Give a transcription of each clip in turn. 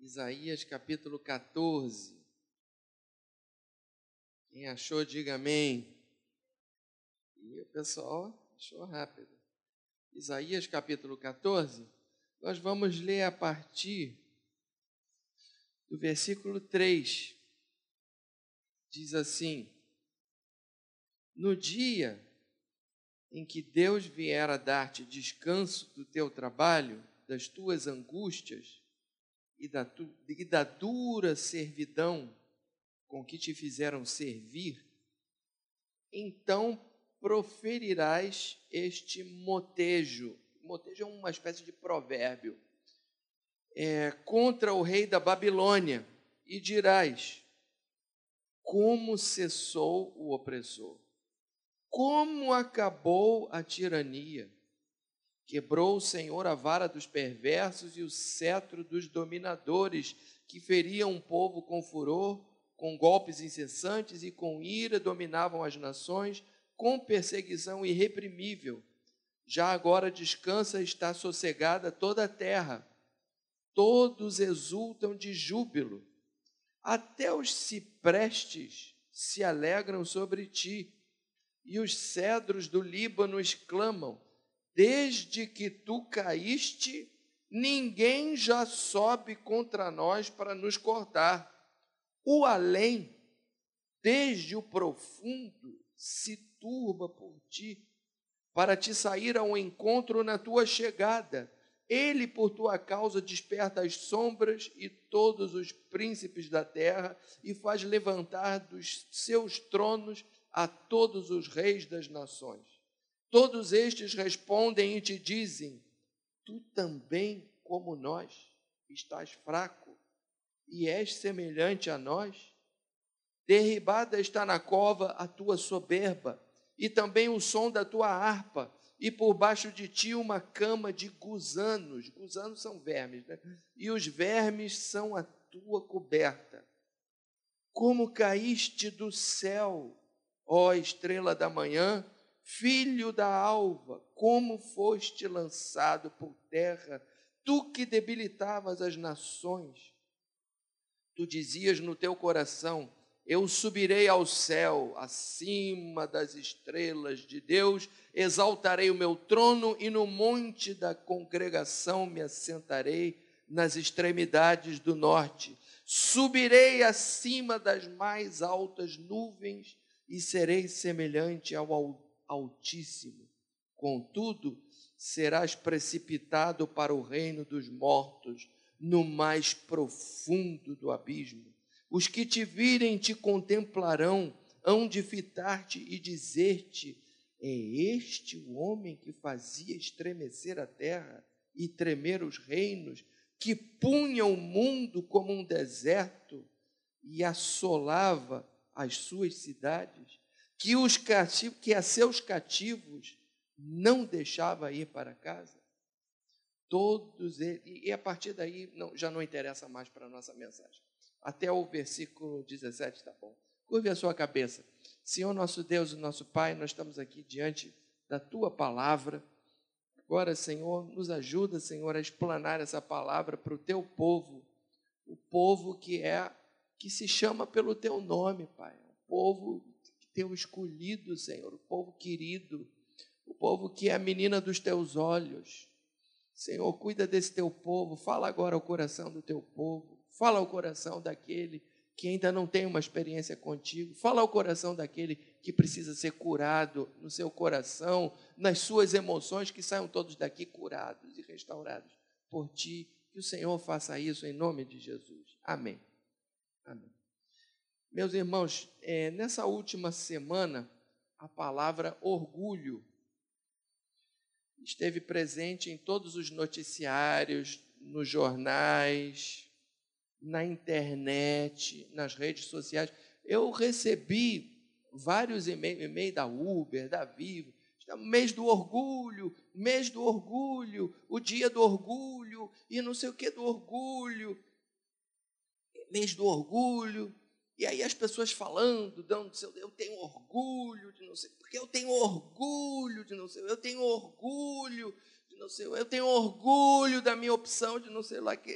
Isaías capítulo 14. Quem achou, diga amém. E o pessoal achou rápido. Isaías capítulo 14, nós vamos ler a partir do versículo 3. Diz assim: No dia em que Deus vier a dar-te descanso do teu trabalho, das tuas angústias e da, e da dura servidão com que te fizeram servir, então proferirás este motejo. Motejo é uma espécie de provérbio. É, contra o rei da Babilônia, e dirás: Como cessou o opressor? Como acabou a tirania? Quebrou o Senhor a vara dos perversos e o cetro dos dominadores, que feriam o povo com furor, com golpes incessantes e com ira dominavam as nações, com perseguição irreprimível. Já agora descansa e está sossegada toda a terra. Todos exultam de júbilo. Até os ciprestes se alegram sobre ti, e os cedros do Líbano exclamam: Desde que tu caíste, ninguém já sobe contra nós para nos cortar. O além, desde o profundo, se turba por ti, para te sair ao encontro na tua chegada. Ele, por tua causa, desperta as sombras e todos os príncipes da terra e faz levantar dos seus tronos a todos os reis das nações. Todos estes respondem e te dizem: Tu também, como nós, estás fraco e és semelhante a nós? Derribada está na cova a tua soberba, e também o som da tua harpa, e por baixo de ti uma cama de gusanos. Gusanos são vermes, né? E os vermes são a tua coberta. Como caíste do céu, ó estrela da manhã, Filho da alva, como foste lançado por terra, tu que debilitavas as nações. Tu dizias no teu coração: Eu subirei ao céu, acima das estrelas de Deus, exaltarei o meu trono e no monte da congregação me assentarei nas extremidades do norte. Subirei acima das mais altas nuvens e serei semelhante ao altar Altíssimo. Contudo, serás precipitado para o reino dos mortos, no mais profundo do abismo. Os que te virem te contemplarão, hão de fitar-te e dizer-te: É este o homem que fazia estremecer a terra e tremer os reinos, que punha o mundo como um deserto e assolava as suas cidades? Que, os cativos, que a seus cativos não deixava ir para casa. Todos eles, e a partir daí não, já não interessa mais para a nossa mensagem. Até o versículo 17 está bom. Curve a sua cabeça. Senhor nosso Deus e nosso Pai, nós estamos aqui diante da tua palavra. Agora, Senhor, nos ajuda, Senhor, a explanar essa palavra para o teu povo, o povo que é que se chama pelo teu nome, Pai. O povo teu escolhido, Senhor, o povo querido, o povo que é a menina dos teus olhos. Senhor, cuida desse teu povo, fala agora ao coração do teu povo, fala ao coração daquele que ainda não tem uma experiência contigo, fala ao coração daquele que precisa ser curado no seu coração, nas suas emoções, que saiam todos daqui curados e restaurados por ti. Que o Senhor faça isso em nome de Jesus. Amém. Amém. Meus irmãos, é, nessa última semana, a palavra orgulho esteve presente em todos os noticiários, nos jornais, na internet, nas redes sociais. Eu recebi vários e-mails da Uber, da Vivo, mês do orgulho, mês do orgulho, o dia do orgulho, e não sei o que do orgulho, mês do orgulho. E aí as pessoas falando, dando seu, eu tenho orgulho de não sei, porque eu tenho orgulho de não sei, eu tenho orgulho de não sei, eu tenho orgulho da minha opção de não sei lá que.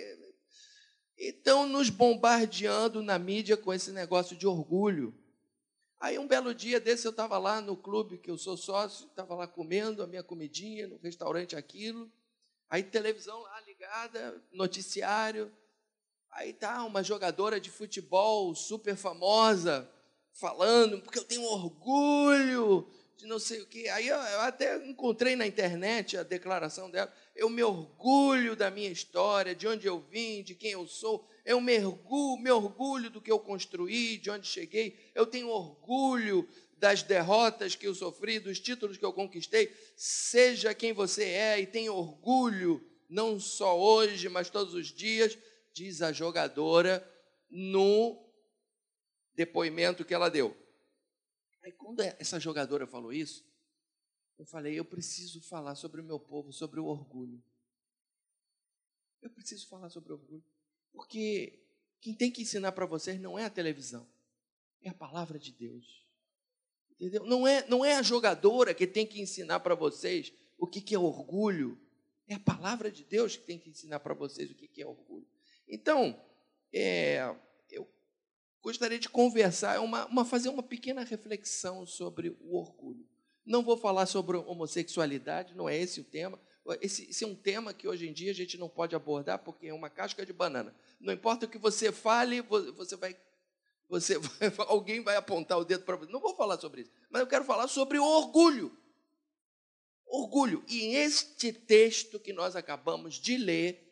estão nos bombardeando na mídia com esse negócio de orgulho. Aí um belo dia desse eu estava lá no clube que eu sou sócio, estava lá comendo a minha comidinha no restaurante aquilo. Aí televisão lá ligada, noticiário. Aí tá uma jogadora de futebol super famosa falando, porque eu tenho orgulho de não sei o quê. Aí eu, até encontrei na internet a declaração dela. Eu me orgulho da minha história, de onde eu vim, de quem eu sou. Eu me orgulho, me orgulho do que eu construí, de onde cheguei. Eu tenho orgulho das derrotas que eu sofri, dos títulos que eu conquistei. Seja quem você é e tenha orgulho, não só hoje, mas todos os dias, diz a jogadora no depoimento que ela deu. Aí, quando essa jogadora falou isso, eu falei: eu preciso falar sobre o meu povo, sobre o orgulho. Eu preciso falar sobre o orgulho. Porque quem tem que ensinar para vocês não é a televisão, é a palavra de Deus. Entendeu? Não é, não é a jogadora que tem que ensinar para vocês o que, que é orgulho. É a palavra de Deus que tem que ensinar para vocês o que, que é orgulho. Então, é, gostaria de conversar, uma, uma, fazer uma pequena reflexão sobre o orgulho. Não vou falar sobre homossexualidade, não é esse o tema. Esse, esse, é um tema que hoje em dia a gente não pode abordar porque é uma casca de banana. Não importa o que você fale, você vai, você vai, alguém vai apontar o dedo para você. Não vou falar sobre isso, mas eu quero falar sobre o orgulho. Orgulho. E este texto que nós acabamos de ler,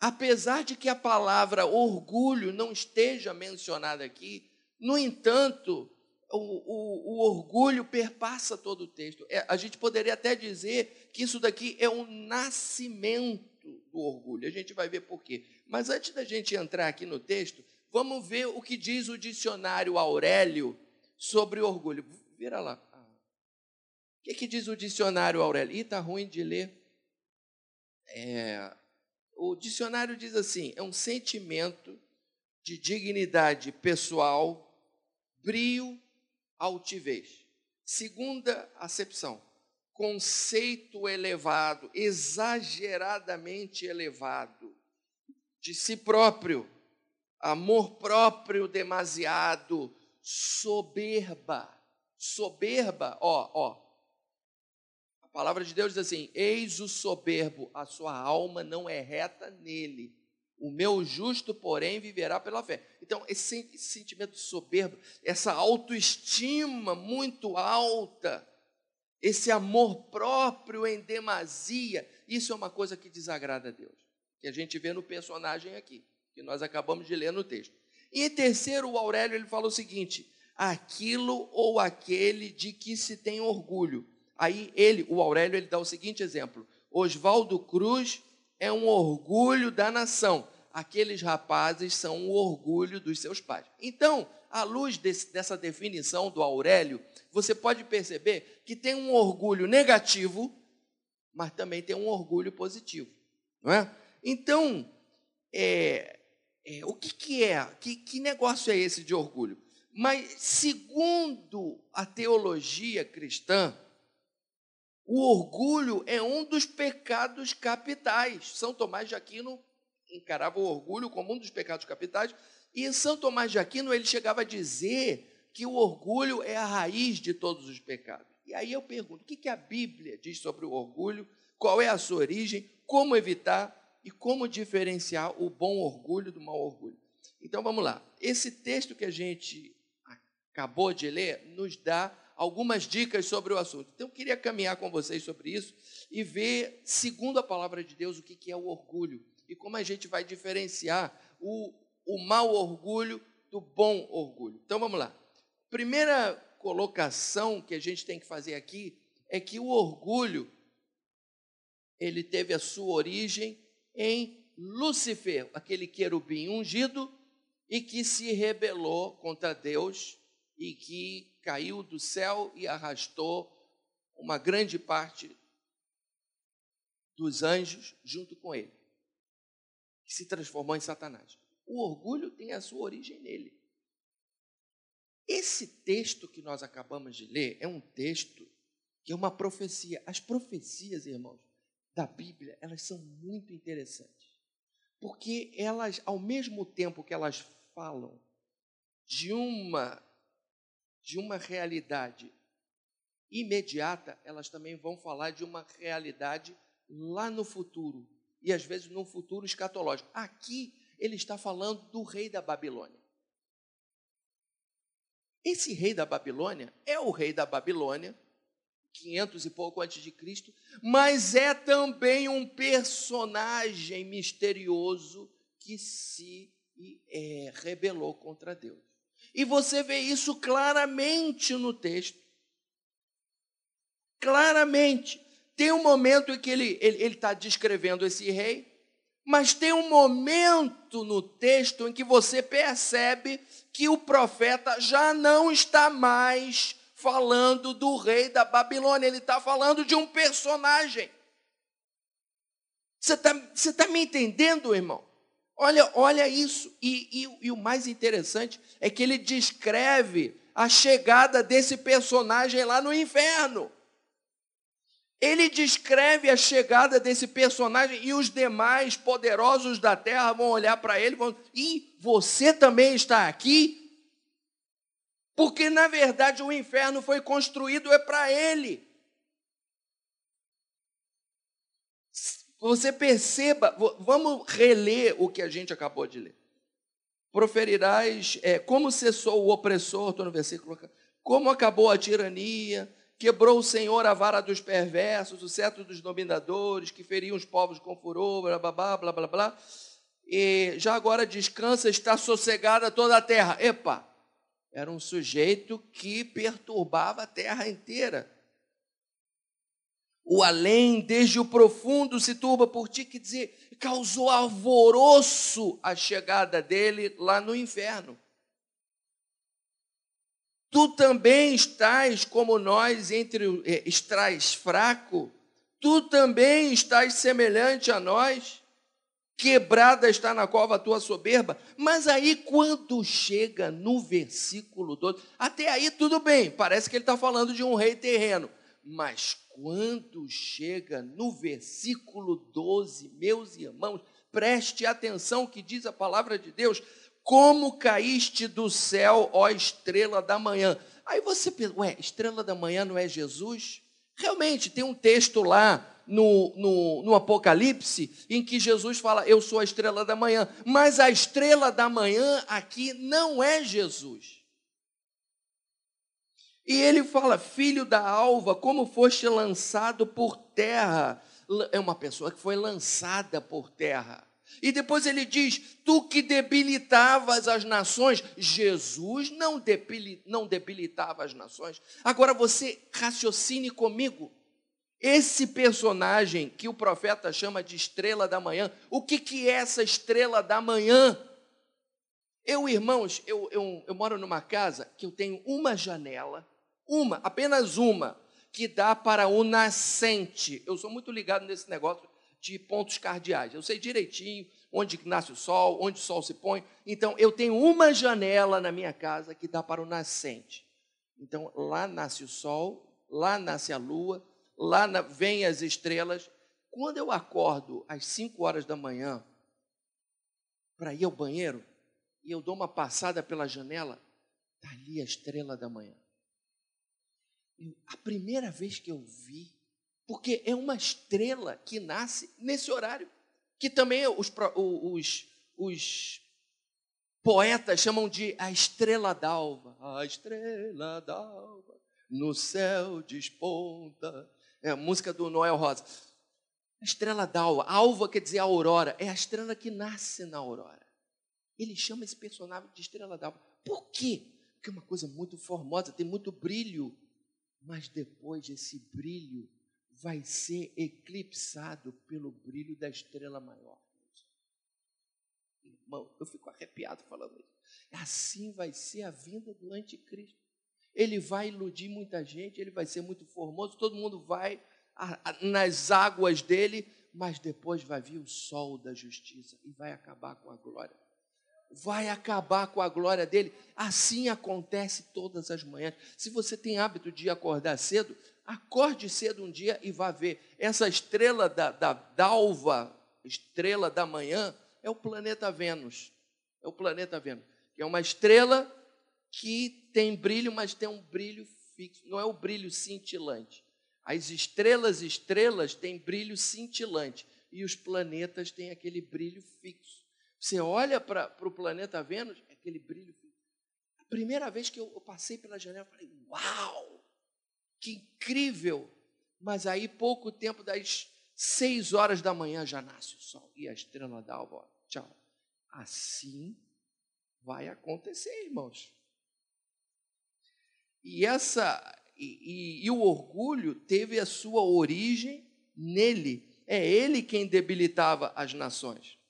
Apesar de que a palavra orgulho não esteja mencionada aqui, no entanto, o, o, o, orgulho perpassa todo o texto. É, a gente poderia até dizer que isso daqui é um nascimento do orgulho. A gente vai ver por quê. Mas antes da gente entrar aqui no texto, vamos ver o que diz o dicionário Aurélio sobre orgulho. Vira lá. O que, que diz o dicionário Aurélio? Ih, está ruim de ler. É, o dicionário diz assim: é um sentimento de dignidade pessoal, brio, altivez. Segunda acepção, conceito elevado, exageradamente elevado, de si próprio, amor próprio demasiado, soberba. Soberba, ó, ó, a palavra de Deus diz assim: Eis o soberbo, a sua alma não é reta nele. O meu justo, porém, viverá pela fé. Então, esse, sentimento soberbo, essa autoestima muito alta, esse amor próprio em demasia, isso é uma coisa que desagrada a Deus. Que a gente vê no personagem aqui, que nós acabamos de ler no texto. E em terceiro, o Aurélio ele fala o seguinte: aquilo ou aquele de que se tem orgulho Aí ele, o Aurélio, ele dá o seguinte exemplo: Oswaldo Cruz é um orgulho da nação. Aqueles rapazes são um orgulho dos seus pais. Então, à luz desse, dessa definição do Aurélio, você pode perceber que tem um orgulho negativo, mas também tem um orgulho positivo, não é? Então, é, é, o que, que é? Que, que negócio é esse de orgulho? Mas, segundo a teologia cristã, o orgulho é um dos pecados capitais. São Tomás de Aquino encarava o orgulho como um dos pecados capitais, e São Tomás de Aquino ele chegava a dizer que o orgulho é a raiz de todos os pecados. E aí eu pergunto, o que a Bíblia diz sobre o orgulho? Qual é a sua origem? Como evitar e como diferenciar o bom orgulho do mau orgulho? Então vamos lá. Esse texto que a gente acabou de ler nos dá algumas dicas sobre o assunto. Então, eu queria caminhar com vocês sobre isso e ver, segundo a palavra de Deus, o que é o orgulho e como a gente vai diferenciar o, o mau orgulho do bom orgulho. Então, vamos lá. Primeira colocação que a gente tem que fazer aqui é que o orgulho ele teve a sua origem em Lúcifer, aquele querubim ungido e que se rebelou contra Deus e que caiu do céu e arrastou uma grande parte dos anjos junto com ele, que se transformou em Satanás. O orgulho tem a sua origem nele. Esse texto que nós acabamos de ler é um texto que é uma profecia. As profecias, irmãos, da Bíblia, elas são muito interessantes. Porque elas, ao mesmo tempo que elas falam de uma de uma realidade imediata, elas também vão falar de uma realidade lá no futuro, e às vezes num futuro escatológico. Aqui ele está falando do rei da Babilônia. Esse rei da Babilônia é o rei da Babilônia, 500 e pouco antes de Cristo, mas é também um personagem misterioso que se é, rebelou contra Deus. E você vê isso claramente no texto. Claramente. Tem um momento em que ele está descrevendo esse rei, mas tem um momento no texto em que você percebe que o profeta já não está mais falando do rei da Babilônia, ele está falando de um personagem. Você está tá me entendendo, irmão? Olha, olha isso. E, e, e o mais interessante é que ele descreve a chegada desse personagem lá no inferno. Ele descreve a chegada desse personagem e os demais poderosos da terra vão olhar para ele e vão e você também está aqui? Porque na verdade o inferno foi construído é para ele. Você perceba, vamos reler o que a gente acabou de ler. Proferirás, é, como cessou o opressor, estou no versículo, como acabou a tirania, Quebrou o Senhor a vara dos perversos, o cetro dos dominadores, que feriam os povos com furor, blá, blá, blá, blá, blá, blá. E já agora descansa, está sossegada toda a terra. Epa, era um sujeito que perturbava a terra inteira. O além, desde o profundo, se turba por ti, que dizer, causou alvoroço a chegada dele lá no inferno. Tu também estás como nós entre eh, estás fraco, tu também estás semelhante a nós. Quebrada está na cova a tua soberba. Mas aí, quando chega no versículo 12, até aí tudo bem, parece que ele está falando de um rei terreno. Mas quando chega no versículo 12, meus irmãos, preste atenção que diz a palavra de Deus como caíste do céu, ó estrela da manhã. Aí você pensa, ué, estrela da manhã não é Jesus? Realmente, tem um texto lá no, no, no, Apocalipse em que Jesus fala, eu sou a estrela da manhã. Mas a estrela da manhã aqui não é Jesus. E ele fala, filho da alva, como foste lançado por terra. É uma pessoa que foi lançada por terra. E depois ele diz: Tu que debilitavas as nações. Jesus não, não debilitava as nações. Agora você raciocine comigo. Esse personagem que o profeta chama de estrela da manhã, o que, que é essa estrela da manhã? Eu, irmãos, eu, eu, eu moro numa casa que eu tenho uma janela, uma, apenas uma, que dá para o nascente. Eu sou muito ligado nesse negócio de pontos cardeais. Eu sei direitinho onde nasce o sol, onde o sol se põe. Então, eu tenho uma janela na minha casa que dá para o nascente. Então, lá nasce o sol, lá nasce a lua, lá na, vem as estrelas. Quando eu acordo às 5 horas da manhã para ir ao banheiro, e eu dou uma passada pela janela, está ali a estrela da manhã. A primeira vez que eu vi porque é uma estrela que nasce nesse horário, que também os, os, os poetas chamam de a estrela d'alva. A estrela d'alva no céu desponta. É a música do Noel Rosa. A estrela d'alva. Alva quer dizer aurora. É a estrela que nasce na aurora. Ele chama esse personagem de estrela d'alva. Por quê? Porque é uma coisa muito formosa, tem muito brilho. Mas depois esse brilho vai ser eclipsado pelo brilho da estrela maior. Irmão, eu fico arrepiado falando isso. Assim vai ser a vinda do anticristo. Ele vai iludir muita gente, ele vai ser muito formoso, todo mundo vai nas águas dele, mas depois vai vir o sol da justiça e vai acabar com a glória. Vai acabar com a glória dele. Assim acontece todas as manhãs. Se você tem hábito de acordar cedo, Acorde cedo um dia e vá ver. Essa estrela da, da dalva, estrela da manhã, é o planeta Vênus. É o planeta Vênus, que é uma estrela que tem brilho, mas tem um brilho fixo, não é o brilho cintilante. As estrelas, estrelas têm brilho cintilante e os planetas têm aquele brilho fixo. Você olha para o planeta Vênus, é aquele brilho. A primeira vez que eu, eu passei pela janela, eu falei: Uau! Que incrível! Mas aí, pouco tempo das seis horas da manhã, já nasce o sol e a estrela da alva. Tchau. Assim vai acontecer, irmãos. E essa e, e, e, o orgulho teve a sua origem nele. É ele quem debilitava as nações.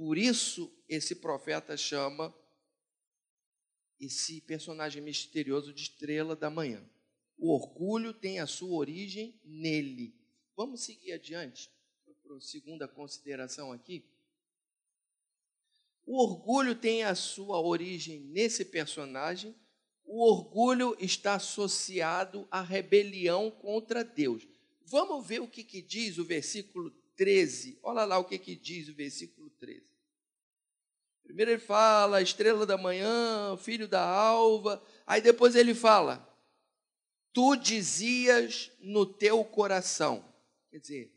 Por isso, esse profeta chama esse personagem misterioso de estrela da manhã. O orgulho tem a sua origem nele. Vamos seguir adiante para a segunda consideração aqui. O orgulho tem a sua origem nesse personagem o orgulho está associado à rebelião contra Deus. Vamos ver o que, que diz o versículo 13. Olha lá o que, que diz o versículo 13. Primeiro ele fala, estrela da manhã, filho da alva. Aí depois ele fala, tu dizias no teu coração. Quer dizer,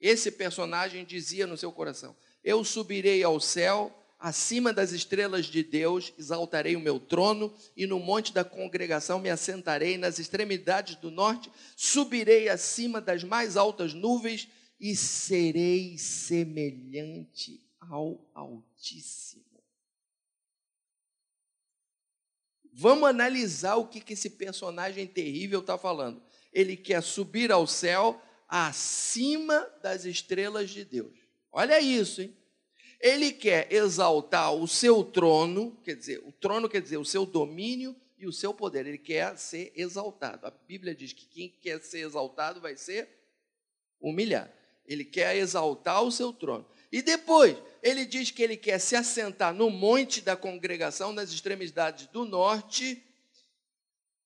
esse personagem dizia no seu coração: Eu subirei ao céu Acima das estrelas de Deus exaltarei o meu trono, e no monte da congregação me assentarei, nas extremidades do norte subirei acima das mais altas nuvens e serei semelhante ao Altíssimo. Vamos analisar o que, que esse personagem terrível está falando. Ele quer subir ao céu acima das estrelas de Deus. Olha isso, hein? Ele quer exaltar o seu trono, quer dizer, o trono quer dizer o seu domínio e o seu poder. Ele quer ser exaltado. A Bíblia diz que quem quer ser exaltado vai ser humilhado. Ele quer exaltar o seu trono. E depois, ele diz que ele quer se assentar no monte da congregação, nas extremidades do norte.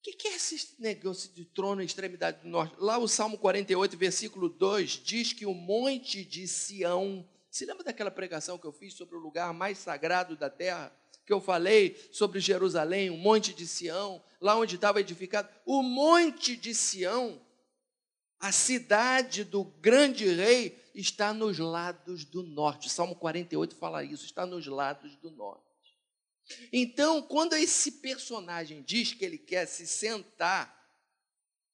O que é esse negócio de trono e extremidade do norte? Lá o Salmo 48, versículo 2, diz que o monte de Sião se lembra daquela pregação que eu fiz sobre o lugar mais sagrado da terra? Que eu falei sobre Jerusalém, o Monte de Sião, lá onde estava edificado. O Monte de Sião, a cidade do grande rei, está nos lados do norte. Salmo 48 fala isso, está nos lados do norte. Então, quando esse personagem diz que ele quer se sentar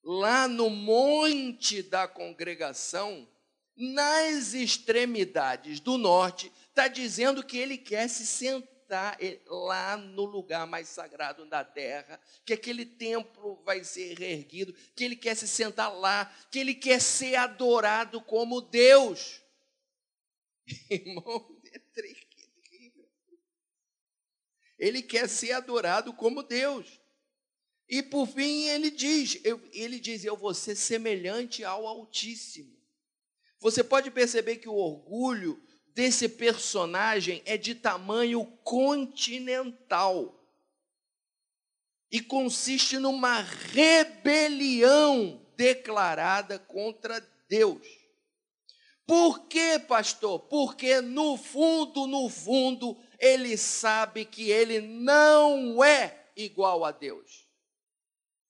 lá no monte da congregação, nas extremidades do norte, está dizendo que ele quer se sentar lá no lugar mais sagrado da terra, que aquele templo vai ser reerguido, que ele quer se sentar lá, que ele quer ser adorado como Deus. Irmão, é terrível. Ele quer ser adorado como Deus. E por fim ele diz, ele diz, eu vou ser semelhante ao Altíssimo. Você pode perceber que o orgulho desse personagem é de tamanho continental e consiste numa rebelião declarada contra Deus. Por quê, pastor? Porque no fundo, no fundo, ele sabe que ele não é igual a Deus.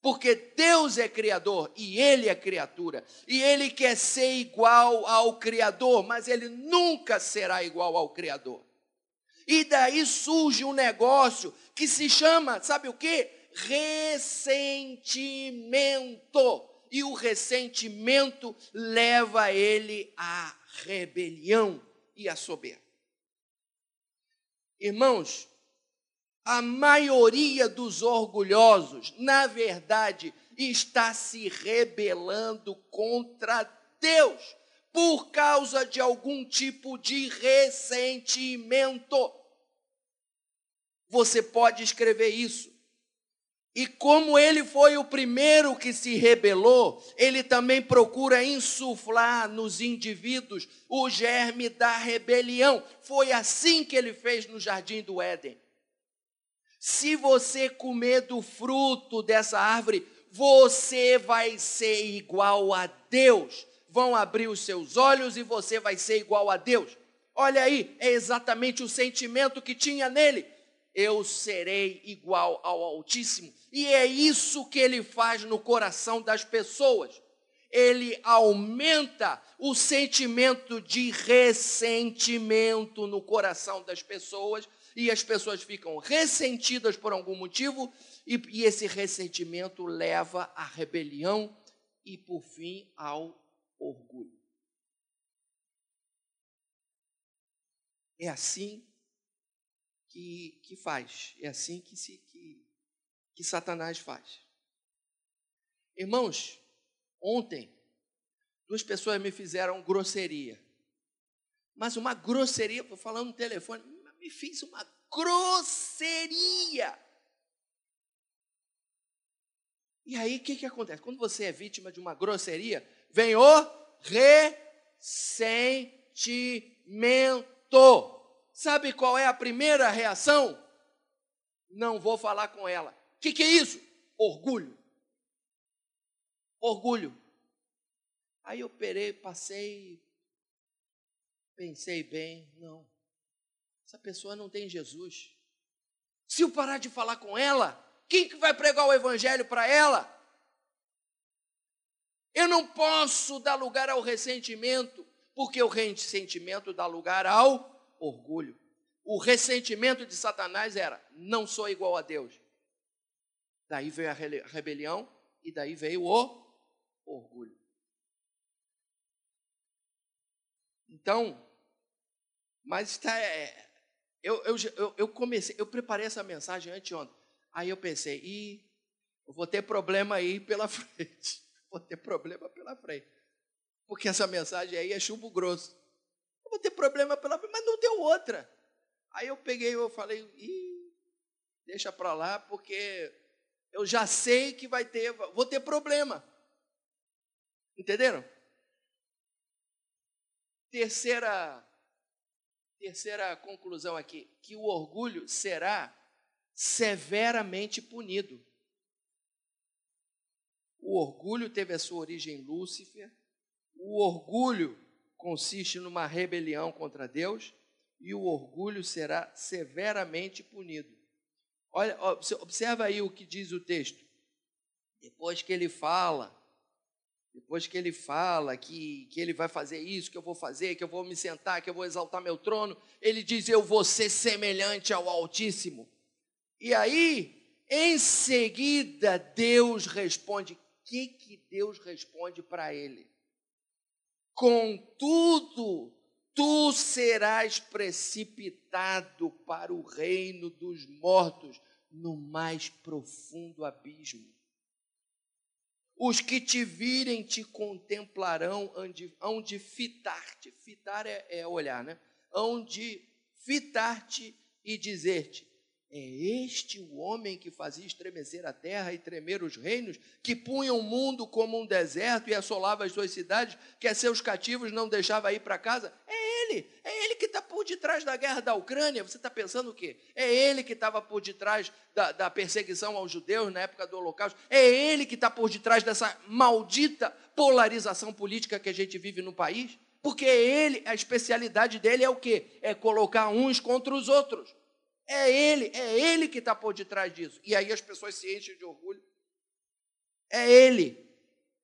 Porque Deus é criador e ele é criatura. E ele quer ser igual ao criador, mas ele nunca será igual ao criador. E daí surge um negócio que se chama, sabe o que? Ressentimento. E o ressentimento leva ele à rebelião e à soberba. Irmãos, a maioria dos orgulhosos, na verdade, está se rebelando contra Deus por causa de algum tipo de ressentimento. Você pode escrever isso. E como ele foi o primeiro que se rebelou, ele também procura insuflar nos indivíduos o germe da rebelião. Foi assim que ele fez no jardim do Éden. Se você comer do fruto dessa árvore, você vai ser igual a Deus. Vão abrir os seus olhos e você vai ser igual a Deus. Olha aí, é exatamente o sentimento que tinha nele. Eu serei igual ao Altíssimo. E é isso que ele faz no coração das pessoas. Ele aumenta o sentimento de ressentimento no coração das pessoas, e as pessoas ficam ressentidas por algum motivo, e, e esse ressentimento leva à rebelião e, por fim, ao orgulho. É assim que, que faz, é assim que, se, que, que Satanás faz. Irmãos, ontem, duas pessoas me fizeram grosseria. Mas uma grosseria, falando no telefone, me fiz uma grosseria. E aí, o que, que acontece? Quando você é vítima de uma grosseria, vem o ressentimento. Sabe qual é a primeira reação? Não vou falar com ela. O que, que é isso? Orgulho. Orgulho. Aí eu perei, passei, pensei bem, não. Essa pessoa não tem Jesus. Se eu parar de falar com ela, quem que vai pregar o evangelho para ela? Eu não posso dar lugar ao ressentimento, porque o ressentimento dá lugar ao orgulho. O ressentimento de Satanás era: não sou igual a Deus. Daí veio a rebelião e daí veio o orgulho. Então, mas está. É, eu, eu, eu comecei, eu preparei essa mensagem anteontem. Aí eu pensei, e vou ter problema aí pela frente. Vou ter problema pela frente. Porque essa mensagem aí é chumbo grosso. Eu vou ter problema pela frente, mas não deu outra. Aí eu peguei, eu falei, e deixa para lá, porque eu já sei que vai ter, vou ter problema. Entenderam? Terceira terceira conclusão aqui, que o orgulho será severamente punido. O orgulho teve a sua origem em Lúcifer. O orgulho consiste numa rebelião contra Deus e o orgulho será severamente punido. Olha, observa aí o que diz o texto. Depois que ele fala, depois que ele fala que, que ele vai fazer isso, que eu vou fazer, que eu vou me sentar, que eu vou exaltar meu trono, ele diz: Eu vou ser semelhante ao Altíssimo. E aí, em seguida, Deus responde. O que, que Deus responde para ele? Contudo, tu serás precipitado para o reino dos mortos, no mais profundo abismo. Os que te virem te contemplarão, hão de fitar-te. Fitar é, é olhar, né? Hão de fitar-te e dizer-te: é este o homem que fazia estremecer a terra e tremer os reinos, que punha o mundo como um deserto e assolava as suas cidades, que a seus cativos não deixava ir para casa? É ele, é ele que está por detrás da guerra da Ucrânia. Você está pensando o quê? É ele que estava por detrás da, da, perseguição aos judeus na época do Holocausto. É ele que está por detrás dessa maldita polarização política que a gente vive no país. Porque ele, a especialidade dele é o quê? É colocar uns contra os outros. É ele, é ele que está por detrás disso. E aí as pessoas se enchem de orgulho. É ele,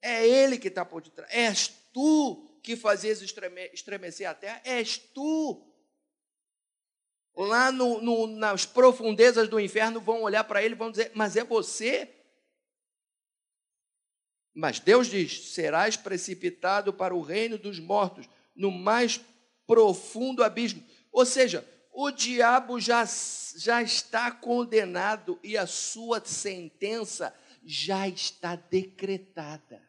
é ele que está por detrás. És tu que fazias estremecer a terra, és tu. Lá no, no, nas profundezas do inferno vão olhar para ele e vão dizer: Mas é você? Mas Deus diz: serás precipitado para o reino dos mortos, no mais profundo abismo. Ou seja, o diabo já, já está condenado e a sua sentença já está decretada.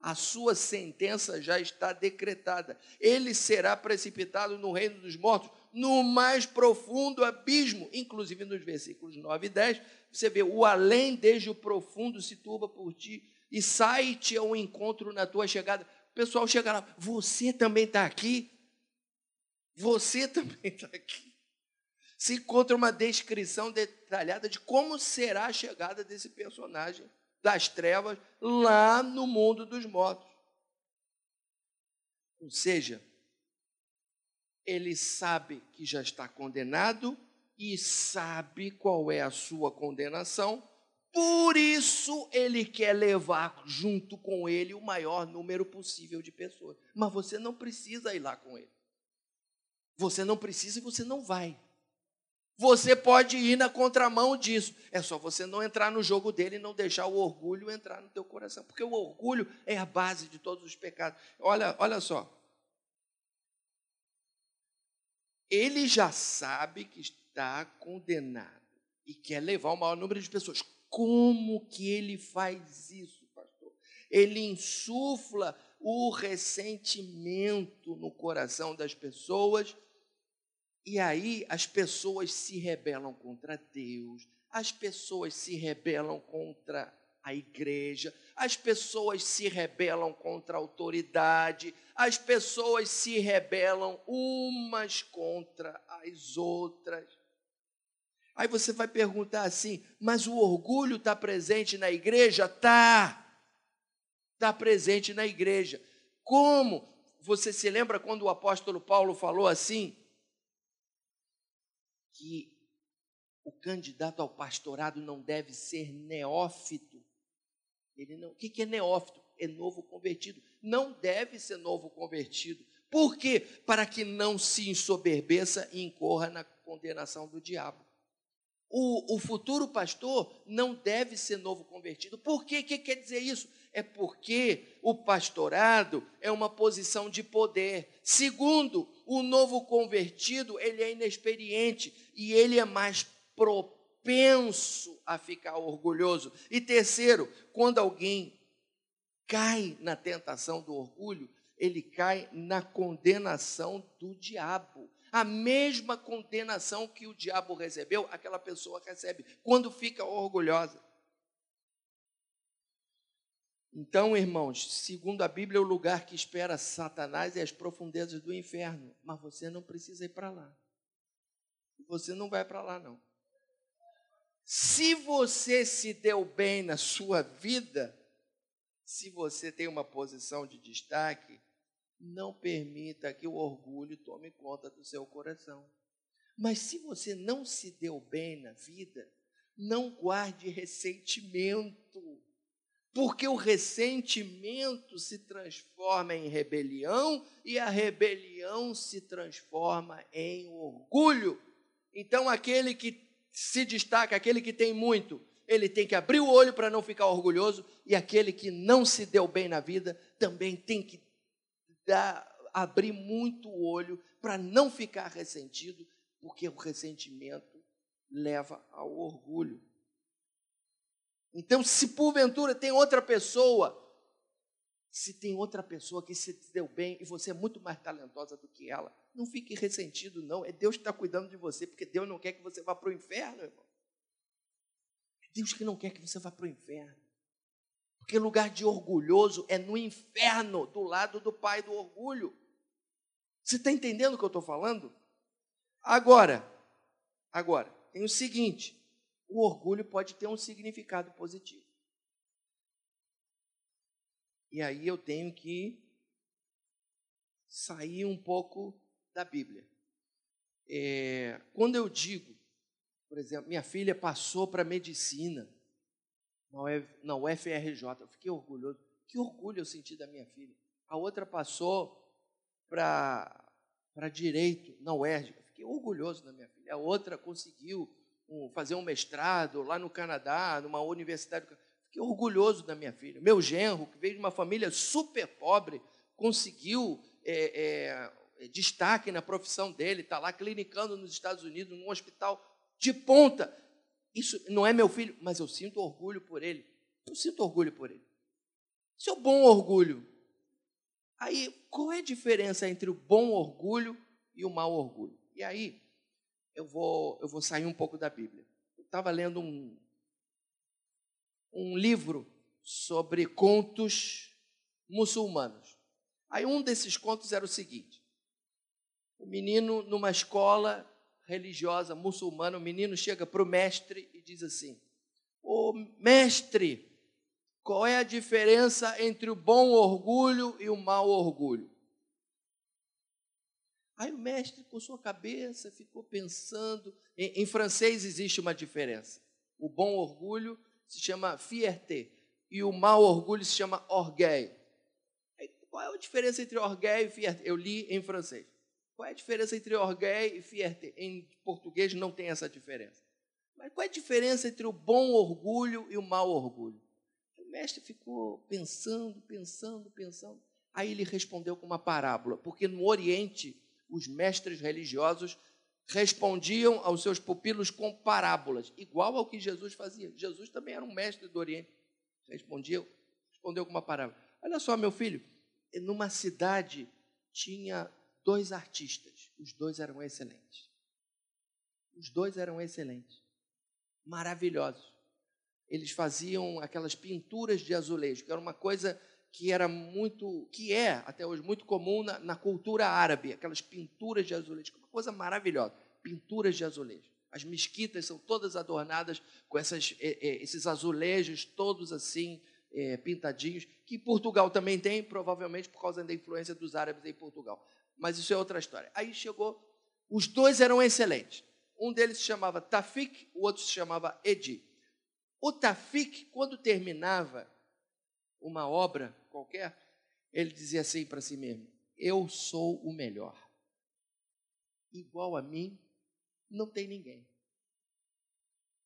A sua sentença já está decretada. Ele será precipitado no reino dos mortos, no mais profundo abismo. Inclusive nos versículos 9 e 10, você vê: o além desde o profundo se turba por ti e sai-te ao encontro na tua chegada. O pessoal chega lá, você também está aqui? Você também está aqui. Se encontra uma descrição detalhada de como será a chegada desse personagem das trevas lá no mundo dos mortos. Ou seja, ele sabe que já está condenado e sabe qual é a sua condenação, por isso ele quer levar junto com ele o maior número possível de pessoas. Mas você não precisa ir lá com ele. Você não precisa e você não vai. Você pode ir na contramão disso. É só você não entrar no jogo dele e não deixar o orgulho entrar no teu coração, porque o orgulho é a base de todos os pecados. Olha, olha só ele já sabe que está condenado e quer levar o maior número de pessoas. Como que ele faz isso, pastor? Ele insufla o ressentimento no coração das pessoas e aí as pessoas se rebelam contra Deus, as pessoas se rebelam contra a igreja, as pessoas se rebelam contra a autoridade, as pessoas se rebelam umas contra as outras. Aí você vai perguntar assim, mas o orgulho está presente na igreja? Está. Está presente na igreja. Como? Você se lembra quando o apóstolo Paulo falou assim? Que o candidato ao pastorado não deve ser neófito, ele não, o que é neófito? É novo convertido. Não deve ser novo convertido. Por quê? Para que não se ensoberbeça e incorra na condenação do diabo. O, o futuro pastor não deve ser novo convertido. Por quê? O que quer dizer isso? É porque o pastorado é uma posição de poder. Segundo, o novo convertido, ele é inexperiente e ele é mais propenso a ficar orgulhoso. E terceiro, quando alguém cai na tentação do orgulho, ele cai na condenação do diabo. A mesma condenação que o diabo recebeu, aquela pessoa recebe quando fica orgulhosa. Então, irmãos, segundo a Bíblia, o lugar que espera Satanás é as profundezas do inferno. Mas você não precisa ir para lá. Você não vai para lá, não. Se você se deu bem na sua vida, se você tem uma posição de destaque, não permita que o orgulho tome conta do seu coração. Mas se você não se deu bem na vida, não guarde ressentimento, porque o ressentimento se transforma em rebelião e a rebelião se transforma em orgulho. Então, aquele que se destaca, aquele que tem muito, ele tem que abrir o olho para não ficar orgulhoso, e aquele que não se deu bem na vida também tem que dar, abrir muito o olho para não ficar ressentido, porque o ressentimento leva ao orgulho. Então, se porventura tem outra pessoa, se tem outra pessoa que se deu bem e você é muito mais talentosa do que ela, não fique ressentido, não. É Deus que está cuidando de você, porque Deus não quer que você vá para o inferno, irmão. É Deus que não quer que você vá para o inferno. Porque lugar de orgulhoso é no inferno, do lado do pai do orgulho. Você está entendendo o que eu estou falando? Agora, agora, tem o seguinte: o orgulho pode ter um significado positivo. E aí eu tenho que sair um pouco da Bíblia. É, quando eu digo, por exemplo, minha filha passou para medicina na UFRJ, eu fiquei orgulhoso. Que orgulho eu senti da minha filha. A outra passou para direito na UERJ, eu fiquei orgulhoso da minha filha. A outra conseguiu um, fazer um mestrado lá no Canadá, numa universidade. Fiquei orgulhoso da minha filha. Meu genro, que veio de uma família super pobre, conseguiu é, é, é, destaque na profissão dele, está lá clinicando nos Estados Unidos, num hospital de ponta. Isso não é meu filho, mas eu sinto orgulho por ele. Eu sinto orgulho por ele. Isso é o bom orgulho. Aí, qual é a diferença entre o bom orgulho e o mau orgulho? E aí, eu vou, eu vou sair um pouco da Bíblia. Eu estava lendo um, um livro sobre contos muçulmanos. Aí um desses contos era o seguinte: o menino, numa escola religiosa muçulmana, o menino chega para o mestre e diz assim: Ô mestre, qual é a diferença entre o bom orgulho e o mau orgulho? Aí o mestre coçou a cabeça, ficou pensando. Em, em francês existe uma diferença. O bom orgulho se chama fierté e o mau orgulho se chama orgueil. Qual é a diferença entre orgueil e fierté? Eu li em francês. Qual é a diferença entre orgueil e fierté? Em português não tem essa diferença. Mas qual é a diferença entre o bom orgulho e o mau orgulho? O mestre ficou pensando, pensando, pensando. Aí ele respondeu com uma parábola, porque no Oriente os mestres religiosos respondiam aos seus pupilos com parábolas, igual ao que Jesus fazia. Jesus também era um mestre do Oriente. Respondia, respondeu com uma parábola. Olha só, meu filho, numa cidade tinha dois artistas, os dois eram excelentes. Os dois eram excelentes, maravilhosos. Eles faziam aquelas pinturas de azulejo, que era uma coisa que era muito, que é até hoje muito comum na, na cultura árabe, aquelas pinturas de azulejo, uma coisa maravilhosa, pinturas de azulejo. As mesquitas são todas adornadas com essas, esses azulejos todos assim é, pintadinhos, que Portugal também tem, provavelmente por causa da influência dos árabes em Portugal. Mas isso é outra história. Aí chegou, os dois eram excelentes. Um deles se chamava Tafik, o outro se chamava Edi. O Tafik, quando terminava uma obra qualquer, ele dizia assim para si mesmo: Eu sou o melhor. Igual a mim, não tem ninguém.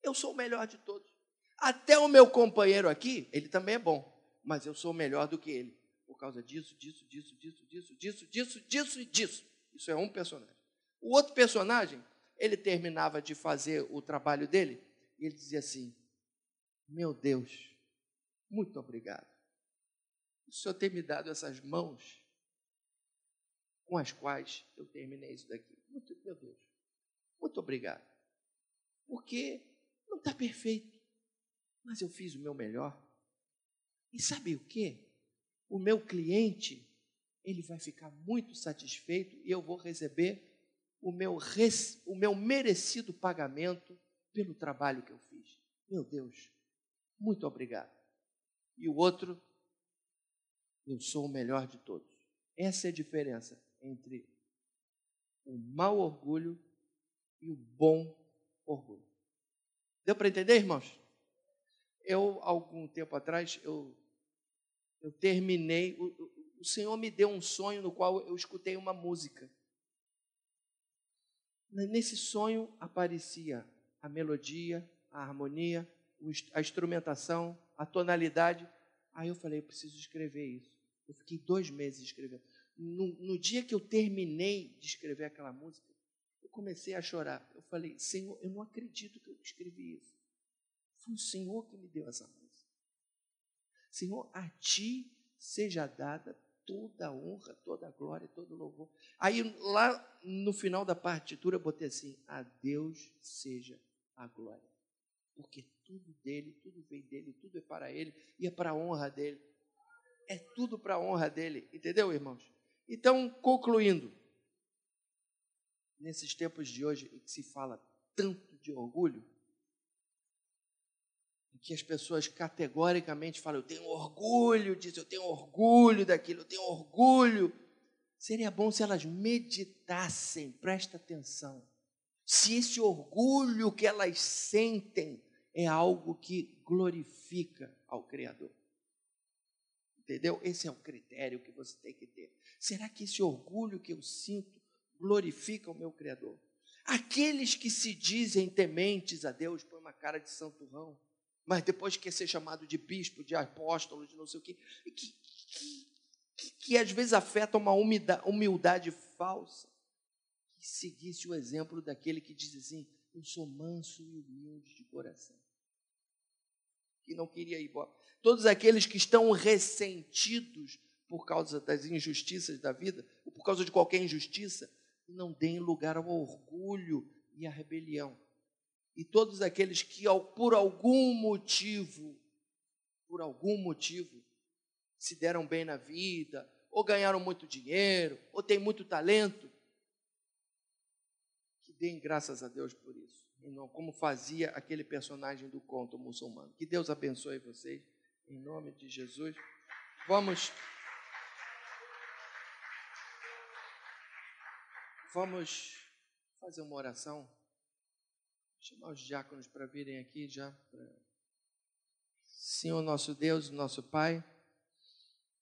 Eu sou o melhor de todos. Até o meu companheiro aqui, ele também é bom, mas eu sou melhor do que ele. Por causa disso, disso, disso, disso, disso, disso, disso, disso e disso. Isso é um personagem. O outro personagem, ele terminava de fazer o trabalho dele e ele dizia assim: Meu Deus, muito obrigado. O Senhor tem me dado essas mãos com as quais eu terminei isso daqui. Muito, meu Deus, muito obrigado. Porque não está perfeito mas eu fiz o meu melhor. E sabe o que? O meu cliente, ele vai ficar muito satisfeito e eu vou receber o meu, res, o meu merecido pagamento pelo trabalho que eu fiz. Meu Deus, muito obrigado. E o outro, eu sou o melhor de todos. Essa é a diferença entre o mau orgulho e o bom orgulho. Deu para entender, irmãos? Eu, algum tempo atrás, eu, eu terminei, o, o Senhor me deu um sonho no qual eu escutei uma música. Nesse sonho aparecia a melodia, a harmonia, a instrumentação, a tonalidade. Aí eu falei, eu preciso escrever isso. Eu fiquei dois meses escrevendo. No, no, dia que eu terminei de escrever aquela música, eu comecei a chorar. Eu falei, Senhor, eu não acredito que eu escrevi isso. Foi o Senhor que me deu essa música. Senhor, a ti seja dada toda a honra, toda a glória, todo o louvor. Aí lá no final da partitura eu botei assim: a Deus seja a glória. Porque tudo dele, tudo vem dele, tudo é para ele e é para a honra dele. É tudo para a honra dele, entendeu, irmãos? Então, concluindo, nesses tempos de hoje em que se fala tanto de orgulho, que as pessoas categoricamente falam: eu tenho orgulho disso, eu tenho orgulho daquilo, eu tenho orgulho. Seria bom se elas meditassem, presta atenção, se esse orgulho que elas sentem é algo que glorifica ao Criador. Entendeu? Esse é o critério que você tem que ter. Será que esse orgulho que eu sinto glorifica o meu Criador? Aqueles que se dizem tementes a Deus, põe uma cara de santurrão mas depois quer ser chamado de bispo, de apóstolo, de não sei o quê, que, que, que, que às vezes afeta uma humildade falsa. Que seguisse o exemplo daquele que diz assim: Eu sou manso e humilde de coração. Que não queria ir embora. Todos aqueles que estão ressentidos por causa das injustiças da vida, ou por causa de qualquer injustiça, não deem lugar ao orgulho e à rebelião e todos aqueles que, por algum motivo, por algum motivo, se deram bem na vida, ou ganharam muito dinheiro, ou têm muito talento, deem graças a Deus por isso, e não como fazia aquele personagem do conto muçulmano. Que Deus abençoe vocês, em nome de Jesus. Vamos. Vamos fazer uma oração. Chamar os diáconos para virem aqui já. Senhor nosso Deus, nosso Pai,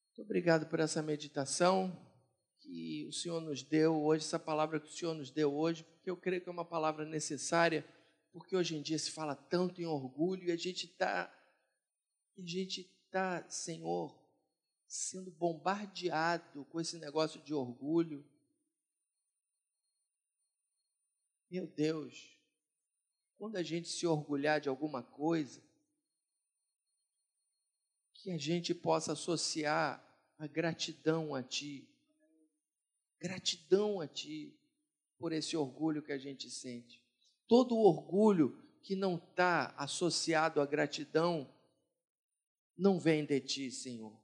muito obrigado por essa meditação que o Senhor nos deu hoje, essa palavra que o Senhor nos deu hoje, porque eu creio que é uma palavra necessária, porque hoje em dia se fala tanto em orgulho e a gente está, a gente está, Senhor, sendo bombardeado com esse negócio de orgulho. Meu Deus, quando a gente se orgulhar de alguma coisa, que a gente possa associar a gratidão a Ti, gratidão a Ti por esse orgulho que a gente sente. Todo orgulho que não está associado à gratidão não vem de Ti, Senhor.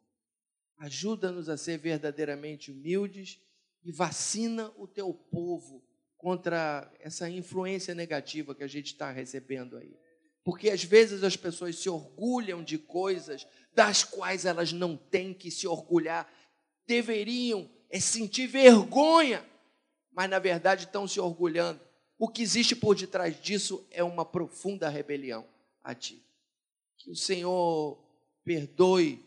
Ajuda-nos a ser verdadeiramente humildes e vacina o Teu povo contra essa influência negativa que a gente está recebendo aí. Porque às vezes as pessoas se orgulham de coisas das quais elas não têm que se orgulhar, deveriam é sentir vergonha, mas na verdade estão se orgulhando. O que existe por detrás disso é uma profunda rebelião a Ti. Que o Senhor perdoe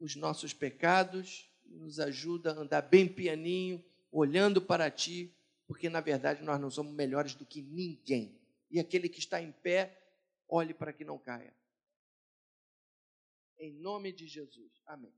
os nossos pecados, nos ajuda a andar bem pianinho, olhando para Ti, porque na verdade nós não somos melhores do que ninguém. E aquele que está em pé, olhe para que não caia. Em nome de Jesus. Amém.